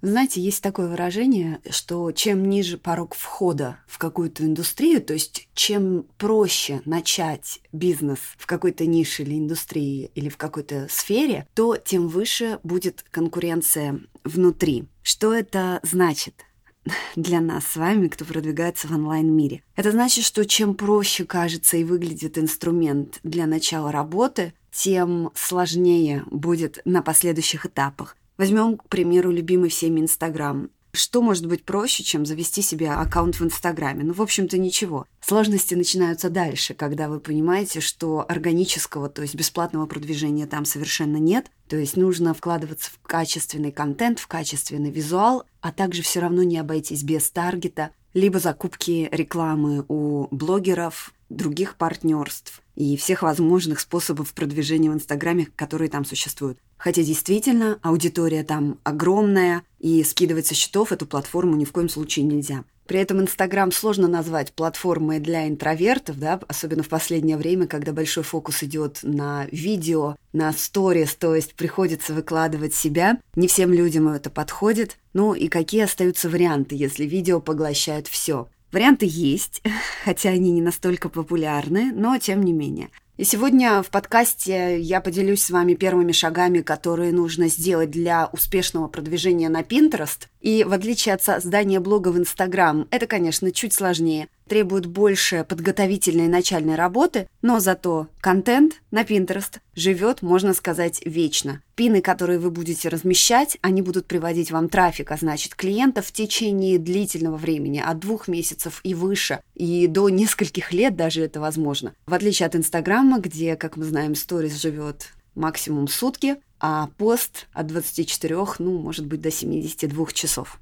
Знаете, есть такое выражение, что чем ниже порог входа в какую-то индустрию, то есть чем проще начать бизнес в какой-то нише или индустрии или в какой-то сфере, то тем выше будет конкуренция внутри. Что это значит? для нас с вами, кто продвигается в онлайн-мире. Это значит, что чем проще кажется и выглядит инструмент для начала работы, тем сложнее будет на последующих этапах. Возьмем, к примеру, любимый всеми Инстаграм. Что может быть проще, чем завести себе аккаунт в Инстаграме? Ну, в общем-то, ничего. Сложности начинаются дальше, когда вы понимаете, что органического, то есть бесплатного продвижения там совершенно нет. То есть нужно вкладываться в качественный контент, в качественный визуал, а также все равно не обойтись без таргета, либо закупки рекламы у блогеров, других партнерств и всех возможных способов продвижения в Инстаграме, которые там существуют. Хотя действительно аудитория там огромная, и скидывать со счетов эту платформу ни в коем случае нельзя. При этом Инстаграм сложно назвать платформой для интровертов, да, особенно в последнее время, когда большой фокус идет на видео, на сторис, то есть приходится выкладывать себя. Не всем людям это подходит. Ну и какие остаются варианты, если видео поглощает все? Варианты есть, хотя они не настолько популярны, но тем не менее. И сегодня в подкасте я поделюсь с вами первыми шагами, которые нужно сделать для успешного продвижения на Pinterest. И в отличие от создания блога в Instagram, это, конечно, чуть сложнее требует больше подготовительной начальной работы, но зато контент на Pinterest живет, можно сказать, вечно. Пины, которые вы будете размещать, они будут приводить вам трафик, а значит клиентов в течение длительного времени, от двух месяцев и выше, и до нескольких лет даже это возможно. В отличие от Инстаграма, где, как мы знаем, сторис живет максимум сутки, а пост от 24, ну, может быть, до 72 часов.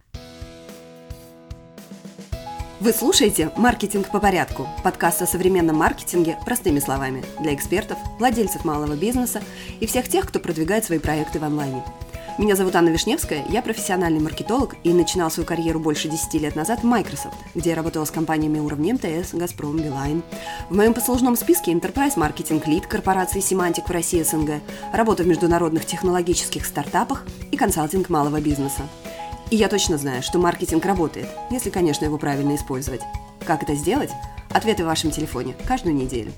Вы слушаете «Маркетинг по порядку» – подкаст о современном маркетинге простыми словами для экспертов, владельцев малого бизнеса и всех тех, кто продвигает свои проекты в онлайне. Меня зовут Анна Вишневская, я профессиональный маркетолог и начинал свою карьеру больше 10 лет назад в Microsoft, где я работала с компаниями уровня МТС, Газпром, Билайн. В моем послужном списке Enterprise Marketing Lead корпорации Semantic в России СНГ, работа в международных технологических стартапах и консалтинг малого бизнеса. И я точно знаю, что маркетинг работает, если, конечно, его правильно использовать. Как это сделать? Ответы в вашем телефоне каждую неделю.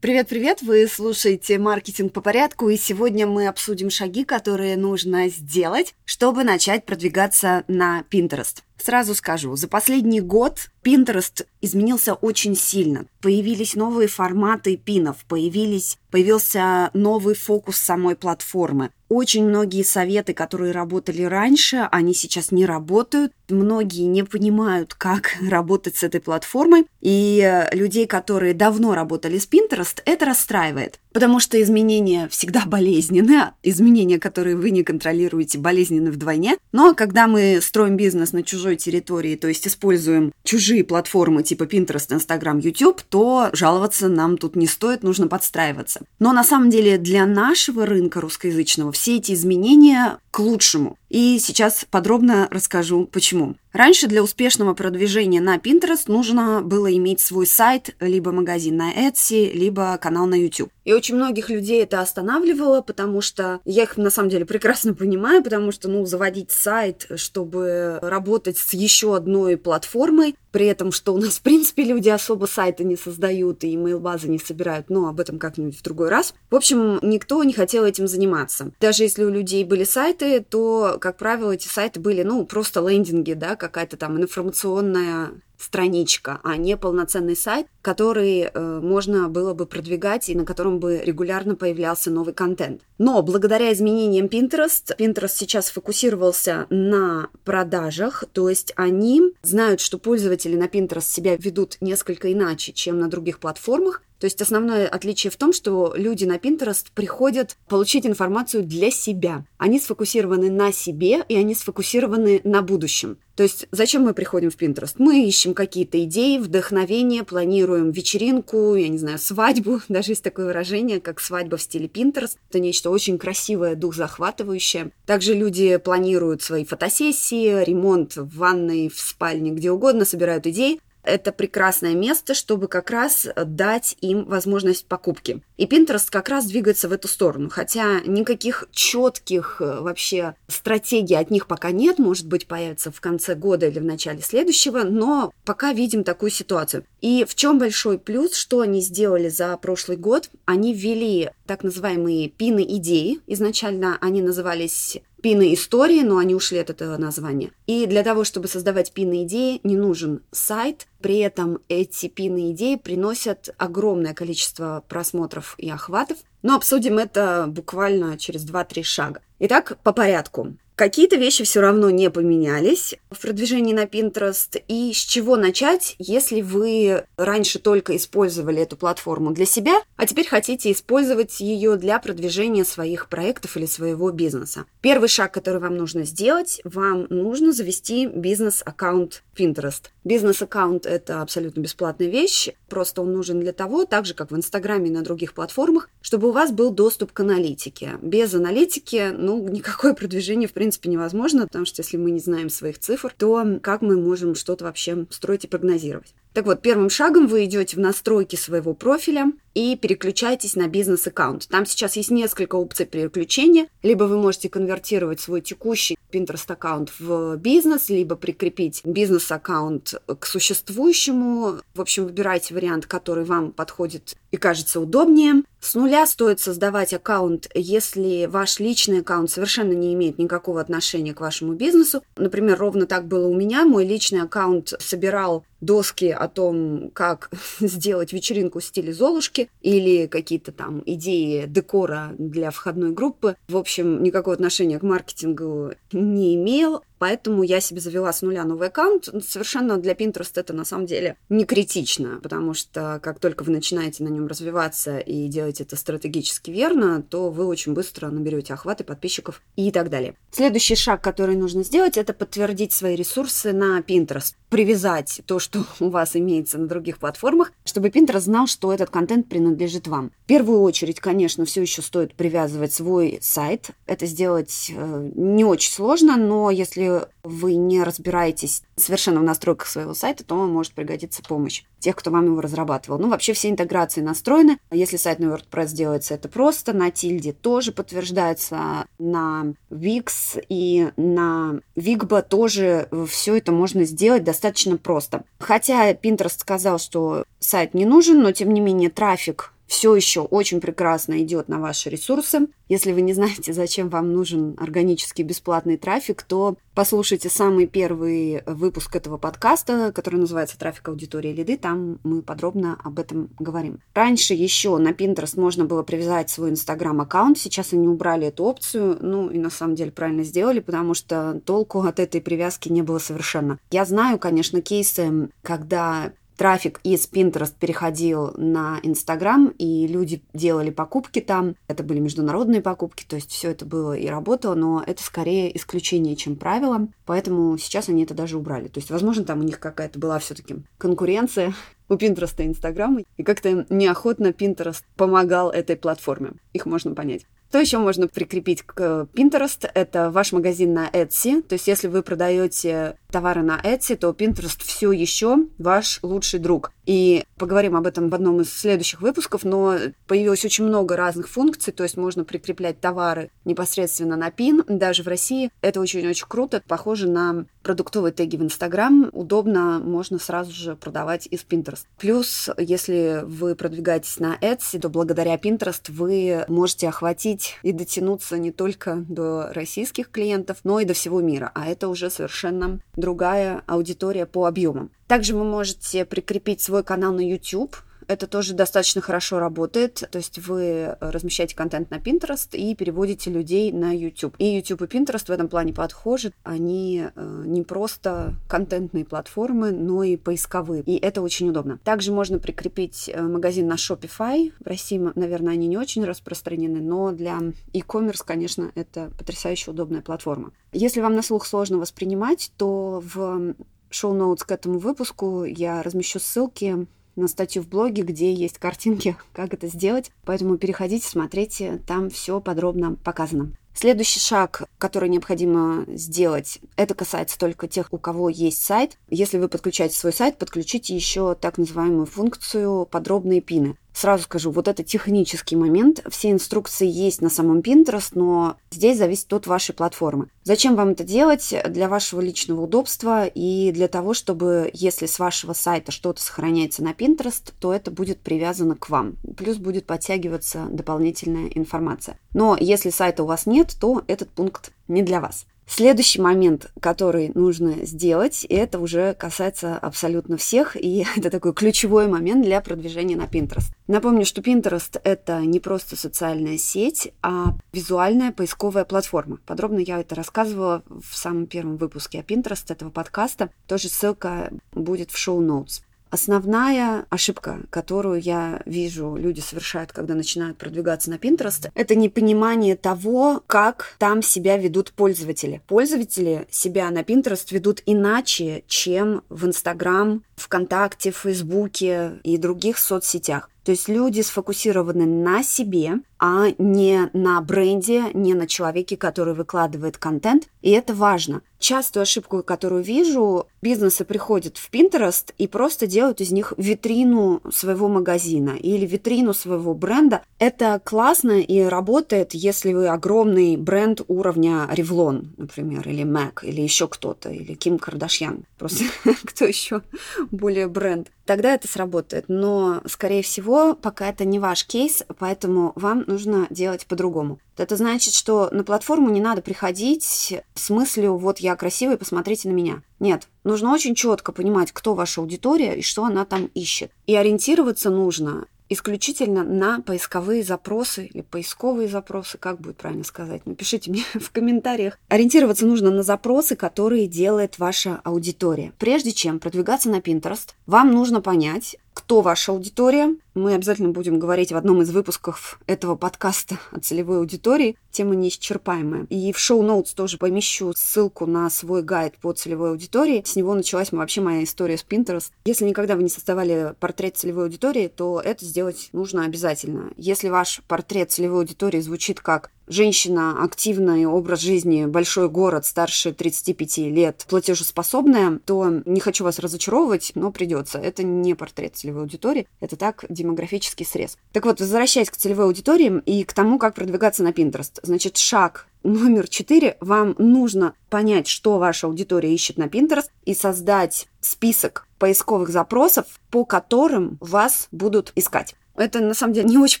Привет-привет! Вы слушаете «Маркетинг по порядку», и сегодня мы обсудим шаги, которые нужно сделать, чтобы начать продвигаться на Pinterest. Сразу скажу, за последний год Pinterest изменился очень сильно. Появились новые форматы пинов, появились, появился новый фокус самой платформы. Очень многие советы, которые работали раньше, они сейчас не работают. Многие не понимают, как работать с этой платформой. И людей, которые давно работали с Pinterest, это расстраивает. Потому что изменения всегда болезненны. А изменения, которые вы не контролируете, болезненны вдвойне. Но когда мы строим бизнес на чужой территории, то есть используем чужие платформы типа Pinterest, Instagram, YouTube, то жаловаться нам тут не стоит, нужно подстраиваться. Но на самом деле для нашего рынка русскоязычного все эти изменения к лучшему. И сейчас подробно расскажу, почему. Раньше для успешного продвижения на Pinterest нужно было иметь свой сайт, либо магазин на Etsy, либо канал на YouTube. И очень многих людей это останавливало, потому что я их на самом деле прекрасно понимаю, потому что, ну, заводить сайт, чтобы работать с еще одной платформой, при этом, что у нас, в принципе, люди особо сайты не создают и email-базы не собирают, но об этом как-нибудь в другой раз. В общем, никто не хотел этим заниматься. Даже если у людей были сайты, то, как правило, эти сайты были, ну, просто лендинги, да, какая-то там информационная страничка, а не полноценный сайт, который э, можно было бы продвигать и на котором бы регулярно появлялся новый контент. Но благодаря изменениям Pinterest, Pinterest сейчас фокусировался на продажах, то есть они знают, что пользователи на Pinterest себя ведут несколько иначе, чем на других платформах, то есть основное отличие в том, что люди на Pinterest приходят получить информацию для себя. Они сфокусированы на себе, и они сфокусированы на будущем. То есть зачем мы приходим в Pinterest? Мы ищем какие-то идеи, вдохновение, планируем вечеринку, я не знаю, свадьбу. Даже есть такое выражение, как свадьба в стиле Pinterest. Это нечто очень красивое, дух захватывающее. Также люди планируют свои фотосессии, ремонт в ванной, в спальне, где угодно, собирают идеи, это прекрасное место, чтобы как раз дать им возможность покупки. И Pinterest как раз двигается в эту сторону, хотя никаких четких э, вообще стратегий от них пока нет, может быть, появится в конце года или в начале следующего, но пока видим такую ситуацию. И в чем большой плюс, что они сделали за прошлый год? Они ввели так называемые пины идеи. Изначально они назывались пины истории, но они ушли от этого названия. И для того, чтобы создавать пины идеи, не нужен сайт. При этом эти пины идеи приносят огромное количество просмотров и охватов. Но обсудим это буквально через 2-3 шага. Итак, по порядку. Какие-то вещи все равно не поменялись в продвижении на Pinterest. И с чего начать, если вы раньше только использовали эту платформу для себя, а теперь хотите использовать ее для продвижения своих проектов или своего бизнеса? Первый шаг, который вам нужно сделать, вам нужно завести бизнес-аккаунт Pinterest. Бизнес-аккаунт – это абсолютно бесплатная вещь, просто он нужен для того, так же, как в Инстаграме и на других платформах, чтобы у вас был доступ к аналитике. Без аналитики, ну, никакое продвижение, в принципе, невозможно, потому что если мы не знаем своих цифр, то как мы можем что-то вообще строить и прогнозировать? Так вот, первым шагом вы идете в настройки своего профиля и переключаетесь на бизнес-аккаунт. Там сейчас есть несколько опций переключения. Либо вы можете конвертировать свой текущий Pinterest-аккаунт в бизнес, либо прикрепить бизнес-аккаунт к существующему. В общем, выбирайте вариант, который вам подходит и кажется удобнее. С нуля стоит создавать аккаунт, если ваш личный аккаунт совершенно не имеет никакого отношения к вашему бизнесу. Например, ровно так было у меня. Мой личный аккаунт собирал доски о том, как сделать вечеринку в стиле Золушки или какие-то там идеи декора для входной группы. В общем, никакого отношения к маркетингу не имел. Поэтому я себе завела с нуля новый аккаунт. Совершенно для Pinterest это на самом деле не критично, потому что как только вы начинаете на нем развиваться и делаете это стратегически верно, то вы очень быстро наберете охваты подписчиков и так далее. Следующий шаг, который нужно сделать, это подтвердить свои ресурсы на Pinterest. Привязать то, что у вас имеется на других платформах, чтобы Pinterest знал, что этот контент принадлежит вам. В первую очередь, конечно, все еще стоит привязывать свой сайт. Это сделать э, не очень сложно, но если вы не разбираетесь совершенно в настройках своего сайта, то может пригодиться помощь тех, кто вам его разрабатывал. Ну, вообще все интеграции настроены. Если сайт на WordPress делается, это просто. На Тильде тоже подтверждается. На Wix и на Wigba тоже все это можно сделать достаточно просто. Хотя Pinterest сказал, что сайт не нужен, но тем не менее трафик все еще очень прекрасно идет на ваши ресурсы. Если вы не знаете, зачем вам нужен органический бесплатный трафик, то послушайте самый первый выпуск этого подкаста, который называется «Трафик аудитории лиды». Там мы подробно об этом говорим. Раньше еще на Pinterest можно было привязать свой Инстаграм-аккаунт. Сейчас они убрали эту опцию. Ну и на самом деле правильно сделали, потому что толку от этой привязки не было совершенно. Я знаю, конечно, кейсы, когда трафик из Pinterest переходил на Instagram, и люди делали покупки там. Это были международные покупки, то есть все это было и работало, но это скорее исключение, чем правило. Поэтому сейчас они это даже убрали. То есть, возможно, там у них какая-то была все-таки конкуренция у Pinterest и Instagram, и как-то неохотно Pinterest помогал этой платформе. Их можно понять. Что еще можно прикрепить к Pinterest? Это ваш магазин на Etsy. То есть, если вы продаете товары на Etsy, то Pinterest все еще ваш лучший друг. И поговорим об этом в одном из следующих выпусков, но появилось очень много разных функций, то есть можно прикреплять товары непосредственно на пин, даже в России. Это очень-очень круто, похоже на продуктовые теги в Instagram, удобно, можно сразу же продавать из Pinterest. Плюс, если вы продвигаетесь на Etsy, то благодаря Pinterest вы можете охватить и дотянуться не только до российских клиентов, но и до всего мира, а это уже совершенно другая аудитория по объемам. Также вы можете прикрепить свой канал на YouTube. Это тоже достаточно хорошо работает. То есть вы размещаете контент на Pinterest и переводите людей на YouTube. И YouTube и Pinterest в этом плане подхожи. Они э, не просто контентные платформы, но и поисковые. И это очень удобно. Также можно прикрепить э, магазин на Shopify. В России, наверное, они не очень распространены, но для e-commerce, конечно, это потрясающе удобная платформа. Если вам на слух сложно воспринимать, то в шоу-ноутс к этому выпуску я размещу ссылки на статью в блоге, где есть картинки, как это сделать. Поэтому переходите, смотрите, там все подробно показано. Следующий шаг, который необходимо сделать, это касается только тех, у кого есть сайт. Если вы подключаете свой сайт, подключите еще так называемую функцию подробные пины. Сразу скажу, вот это технический момент. Все инструкции есть на самом Pinterest, но здесь зависит от вашей платформы. Зачем вам это делать? Для вашего личного удобства и для того, чтобы, если с вашего сайта что-то сохраняется на Pinterest, то это будет привязано к вам. Плюс будет подтягиваться дополнительная информация. Но если сайта у вас нет, то этот пункт не для вас. Следующий момент, который нужно сделать, это уже касается абсолютно всех, и это такой ключевой момент для продвижения на Pinterest. Напомню, что Pinterest — это не просто социальная сеть, а визуальная поисковая платформа. Подробно я это рассказывала в самом первом выпуске о Pinterest этого подкаста. Тоже ссылка будет в шоу-ноутс. Основная ошибка, которую я вижу, люди совершают, когда начинают продвигаться на Pinterest, это непонимание того, как там себя ведут пользователи. Пользователи себя на Pinterest ведут иначе, чем в Instagram, ВКонтакте, Фейсбуке и других соцсетях. То есть люди сфокусированы на себе, а не на бренде, не на человеке, который выкладывает контент. И это важно. Частую ошибку, которую вижу, бизнесы приходят в Pinterest и просто делают из них витрину своего магазина или витрину своего бренда. Это классно и работает, если вы огромный бренд уровня Revlon, например, или MAC, или еще кто-то, или Ким Кардашьян. Просто кто еще более бренд. Тогда это сработает. Но, скорее всего, пока это не ваш кейс, поэтому вам нужно делать по-другому. Это значит, что на платформу не надо приходить с мыслью «вот я красивый, посмотрите на меня». Нет, нужно очень четко понимать, кто ваша аудитория и что она там ищет. И ориентироваться нужно исключительно на поисковые запросы или поисковые запросы, как будет правильно сказать, напишите мне в комментариях. Ориентироваться нужно на запросы, которые делает ваша аудитория. Прежде чем продвигаться на Pinterest, вам нужно понять, кто ваша аудитория. Мы обязательно будем говорить в одном из выпусков этого подкаста о целевой аудитории. Тема неисчерпаемая. И в шоу-ноутс тоже помещу ссылку на свой гайд по целевой аудитории. С него началась вообще моя история с Pinterest. Если никогда вы не создавали портрет целевой аудитории, то это сделать нужно обязательно. Если ваш портрет целевой аудитории звучит как женщина, активный образ жизни, большой город, старше 35 лет, платежеспособная, то не хочу вас разочаровывать, но придется. Это не портрет целевой аудитории, это так демографический срез. Так вот, возвращаясь к целевой аудитории и к тому, как продвигаться на Pinterest. Значит, шаг номер четыре. Вам нужно понять, что ваша аудитория ищет на Pinterest и создать список поисковых запросов, по которым вас будут искать. Это, на самом деле, не очень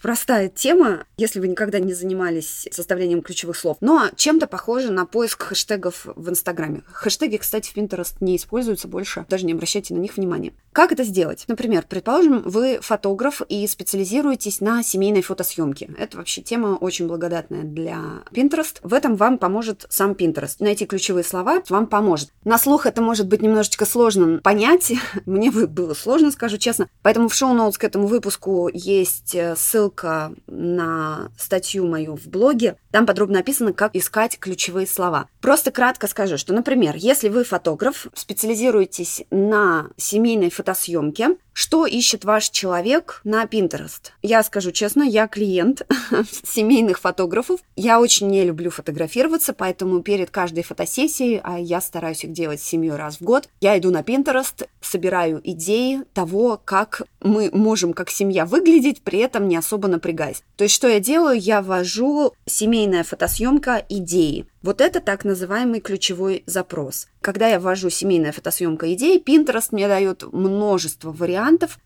простая тема, если вы никогда не занимались составлением ключевых слов, но чем-то похоже на поиск хэштегов в Инстаграме. Хэштеги, кстати, в Pinterest не используются больше, даже не обращайте на них внимания. Как это сделать? Например, предположим, вы фотограф и специализируетесь на семейной фотосъемке. Это вообще тема очень благодатная для Pinterest. В этом вам поможет сам Pinterest. Найти ключевые слова вам поможет. На слух это может быть немножечко сложно понять. Мне было сложно, скажу честно. Поэтому в шоу-ноутс к этому выпуску есть э, ссылка на статью мою в блоге. Там подробно описано, как искать ключевые слова. Просто кратко скажу, что, например, если вы фотограф, специализируетесь на семейной фотосъемке, фотосъемки что ищет ваш человек на Pinterest? Я скажу честно, я клиент семейных фотографов. Я очень не люблю фотографироваться, поэтому перед каждой фотосессией, а я стараюсь их делать семью раз в год, я иду на Pinterest, собираю идеи того, как мы можем как семья выглядеть, при этом не особо напрягаясь. То есть, что я делаю? Я ввожу семейная фотосъемка идеи. Вот это так называемый ключевой запрос. Когда я ввожу семейная фотосъемка идеи, Pinterest мне дает множество вариантов.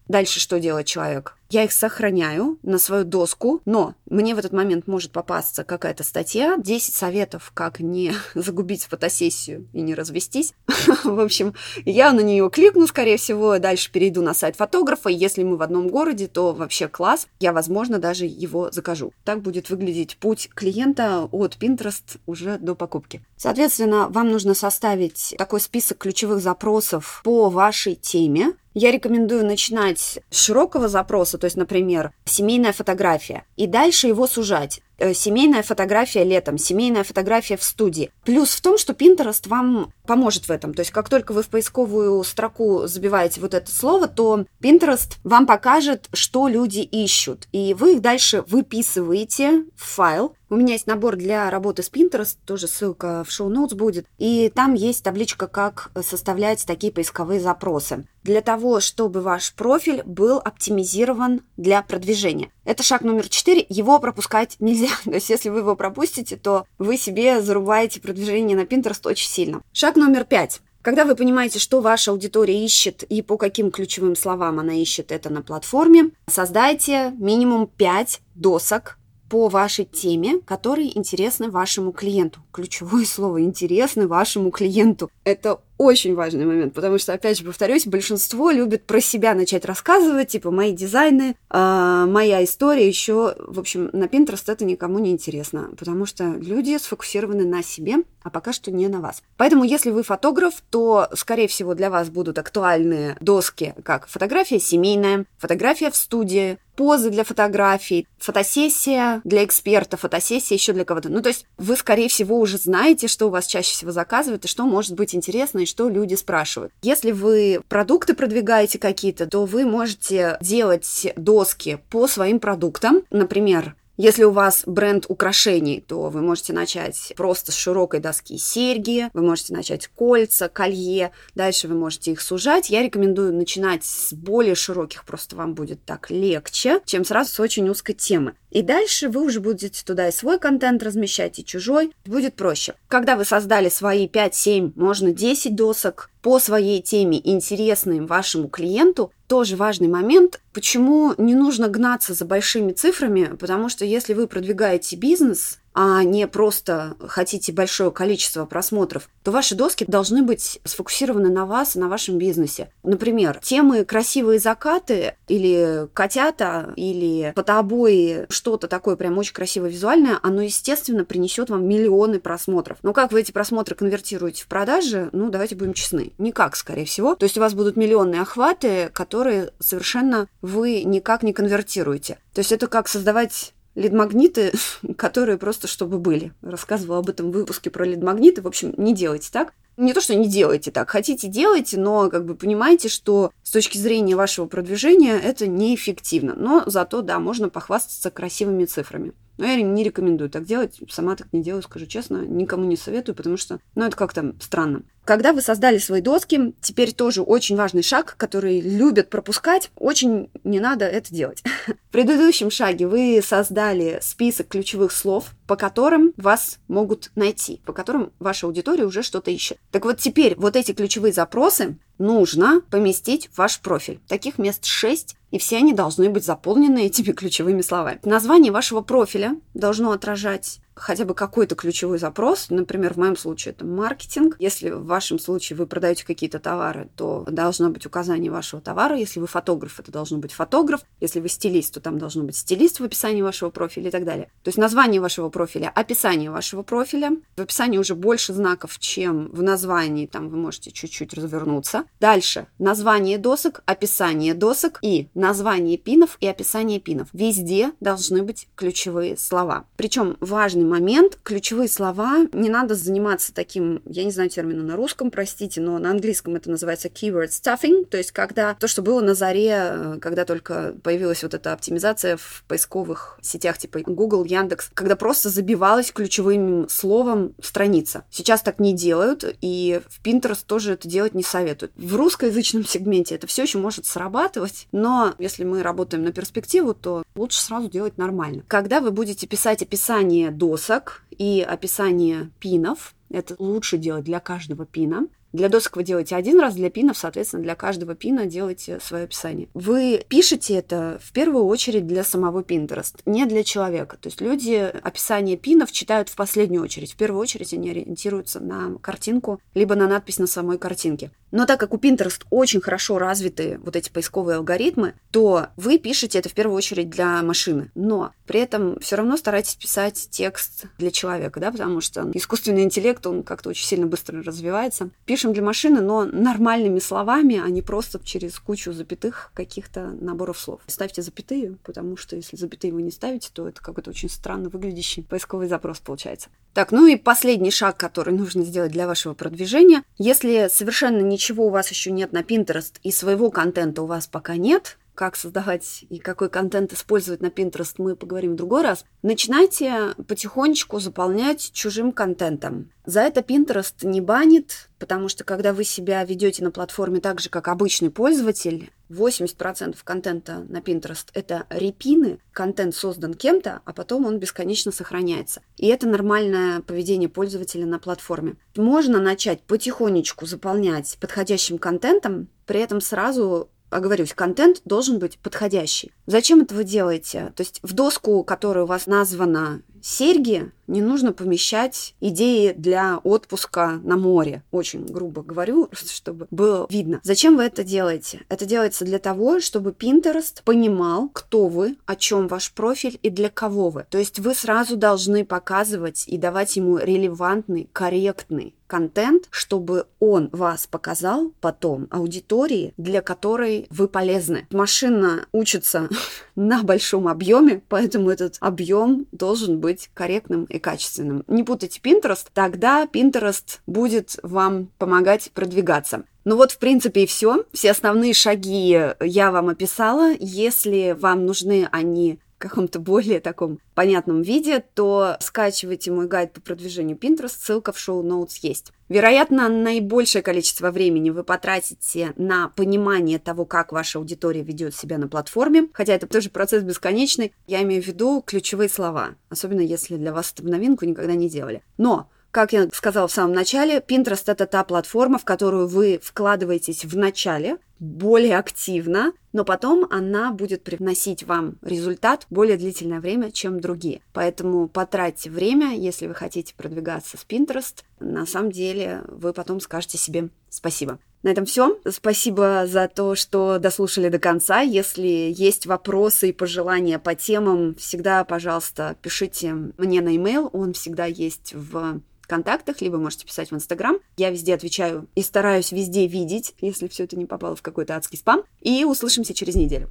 Дальше что делает человек? Я их сохраняю на свою доску, но мне в этот момент может попасться какая-то статья, 10 советов, как не загубить фотосессию и не развестись. В общем, я на нее кликну, скорее всего, дальше перейду на сайт фотографа. Если мы в одном городе, то вообще класс. Я, возможно, даже его закажу. Так будет выглядеть путь клиента от Pinterest уже до покупки. Соответственно, вам нужно составить такой список ключевых запросов по вашей теме, я рекомендую начинать с широкого запроса, то есть, например, семейная фотография, и дальше его сужать. Э, семейная фотография летом, семейная фотография в студии. Плюс в том, что Pinterest вам поможет в этом. То есть, как только вы в поисковую строку забиваете вот это слово, то Pinterest вам покажет, что люди ищут. И вы их дальше выписываете в файл, у меня есть набор для работы с Pinterest, тоже ссылка в шоу-ноутс будет. И там есть табличка, как составлять такие поисковые запросы. Для того, чтобы ваш профиль был оптимизирован для продвижения. Это шаг номер четыре. Его пропускать нельзя. То есть, если вы его пропустите, то вы себе зарубаете продвижение на Pinterest очень сильно. Шаг номер пять. Когда вы понимаете, что ваша аудитория ищет и по каким ключевым словам она ищет это на платформе, создайте минимум 5 досок по вашей теме, которые интересны вашему клиенту. Ключевое слово «интересны вашему клиенту». Это очень важный момент, потому что, опять же, повторюсь, большинство любит про себя начать рассказывать, типа мои дизайны, э, моя история, еще, в общем, на Pinterest это никому не интересно, потому что люди сфокусированы на себе, а пока что не на вас. Поэтому, если вы фотограф, то, скорее всего, для вас будут актуальные доски, как фотография семейная, фотография в студии, позы для фотографий, фотосессия для эксперта, фотосессия еще для кого-то. Ну, то есть вы, скорее всего, уже знаете, что у вас чаще всего заказывают и что может быть интересно и что люди спрашивают. Если вы продукты продвигаете какие-то, то вы можете делать доски по своим продуктам. Например, если у вас бренд украшений, то вы можете начать просто с широкой доски серьги, вы можете начать кольца, колье, дальше вы можете их сужать. Я рекомендую начинать с более широких, просто вам будет так легче, чем сразу с очень узкой темы. И дальше вы уже будете туда и свой контент размещать, и чужой. Будет проще. Когда вы создали свои 5-7, можно 10 досок по своей теме, интересным вашему клиенту, тоже важный момент, почему не нужно гнаться за большими цифрами, потому что если вы продвигаете бизнес, а не просто хотите большое количество просмотров, то ваши доски должны быть сфокусированы на вас и на вашем бизнесе. Например, темы «красивые закаты» или «котята» или «фотообои», что-то такое прям очень красивое визуальное, оно, естественно, принесет вам миллионы просмотров. Но как вы эти просмотры конвертируете в продажи, ну, давайте будем честны, никак, скорее всего. То есть у вас будут миллионные охваты, которые совершенно вы никак не конвертируете. То есть это как создавать лид-магниты, которые просто чтобы были. Рассказывала об этом в выпуске про лид-магниты. В общем, не делайте так. Не то, что не делайте так, хотите делайте, но как бы понимаете, что с точки зрения вашего продвижения это неэффективно. Но зато, да, можно похвастаться красивыми цифрами. Но я не рекомендую так делать, сама так не делаю, скажу честно, никому не советую, потому что, ну, это как-то странно. Когда вы создали свои доски, теперь тоже очень важный шаг, который любят пропускать, очень не надо это делать. В предыдущем шаге вы создали список ключевых слов, по которым вас могут найти, по которым ваша аудитория уже что-то ищет. Так вот теперь вот эти ключевые запросы нужно поместить в ваш профиль. Таких мест 6, и все они должны быть заполнены этими ключевыми словами. Название вашего профиля должно отражать хотя бы какой-то ключевой запрос. Например, в моем случае это маркетинг. Если в вашем случае вы продаете какие-то товары, то должно быть указание вашего товара. Если вы фотограф, это должно быть фотограф. Если вы стилист, то там должно быть стилист в описании вашего профиля и так далее. То есть название вашего профиля, описание вашего профиля. В описании уже больше знаков, чем в названии. Там вы можете чуть-чуть развернуться. Дальше название досок, описание досок и название пинов и описание пинов. Везде должны быть ключевые слова. Причем важный момент. Ключевые слова. Не надо заниматься таким, я не знаю термина на русском, простите, но на английском это называется keyword stuffing, то есть когда то, что было на заре, э, когда только появилась вот эта оптимизация в поисковых сетях типа Google, Яндекс, когда просто забивалась ключевым словом страница. Сейчас так не делают, и в Pinterest тоже это делать не советуют. В русскоязычном сегменте это все еще может срабатывать, но если мы работаем на перспективу, то лучше сразу делать нормально. Когда вы будете писать описание до досок и описание пинов. Это лучше делать для каждого пина. Для досок вы делаете один раз, для пинов, соответственно, для каждого пина делаете свое описание. Вы пишете это в первую очередь для самого Pinterest, не для человека. То есть люди описание пинов читают в последнюю очередь. В первую очередь они ориентируются на картинку, либо на надпись на самой картинке. Но так как у Pinterest очень хорошо развиты вот эти поисковые алгоритмы, то вы пишете это в первую очередь для машины. Но при этом все равно старайтесь писать текст для человека, да, потому что искусственный интеллект, он как-то очень сильно быстро развивается. Пишем для машины, но нормальными словами, а не просто через кучу запятых каких-то наборов слов. Ставьте запятые, потому что если запятые вы не ставите, то это какой-то очень странно выглядящий поисковый запрос получается. Так, ну и последний шаг, который нужно сделать для вашего продвижения. Если совершенно ничего у вас еще нет на Pinterest и своего контента у вас пока нет, как создавать и какой контент использовать на Pinterest, мы поговорим в другой раз. Начинайте потихонечку заполнять чужим контентом. За это Pinterest не банит, потому что когда вы себя ведете на платформе так же, как обычный пользователь, 80% контента на Pinterest — это репины, контент создан кем-то, а потом он бесконечно сохраняется. И это нормальное поведение пользователя на платформе. Можно начать потихонечку заполнять подходящим контентом, при этом сразу оговорюсь, контент должен быть подходящий. Зачем это вы делаете? То есть в доску, которая у вас названа серьги, не нужно помещать идеи для отпуска на море. Очень грубо говорю, чтобы было видно. Зачем вы это делаете? Это делается для того, чтобы Pinterest понимал, кто вы, о чем ваш профиль и для кого вы. То есть вы сразу должны показывать и давать ему релевантный, корректный контент, чтобы он вас показал потом аудитории, для которой вы полезны. Машина учится на большом объеме, поэтому этот объем должен быть корректным и качественным. Не путайте Pinterest, тогда Pinterest будет вам помогать продвигаться. Ну вот, в принципе, и все. Все основные шаги я вам описала. Если вам нужны они каком-то более таком понятном виде, то скачивайте мой гайд по продвижению Pinterest, ссылка в шоу-ноутс есть. Вероятно, наибольшее количество времени вы потратите на понимание того, как ваша аудитория ведет себя на платформе, хотя это тоже процесс бесконечный. Я имею в виду ключевые слова, особенно если для вас это в новинку никогда не делали. Но как я сказала в самом начале, Pinterest — это та платформа, в которую вы вкладываетесь в начале, более активно, но потом она будет привносить вам результат более длительное время, чем другие. Поэтому потратьте время, если вы хотите продвигаться с Pinterest. На самом деле вы потом скажете себе спасибо. На этом все. Спасибо за то, что дослушали до конца. Если есть вопросы и пожелания по темам, всегда, пожалуйста, пишите мне на e-mail. Он всегда есть в контактах, либо можете писать в Инстаграм. Я везде отвечаю и стараюсь везде видеть, если все это не попало в какой-то адский спам. И услышимся через неделю.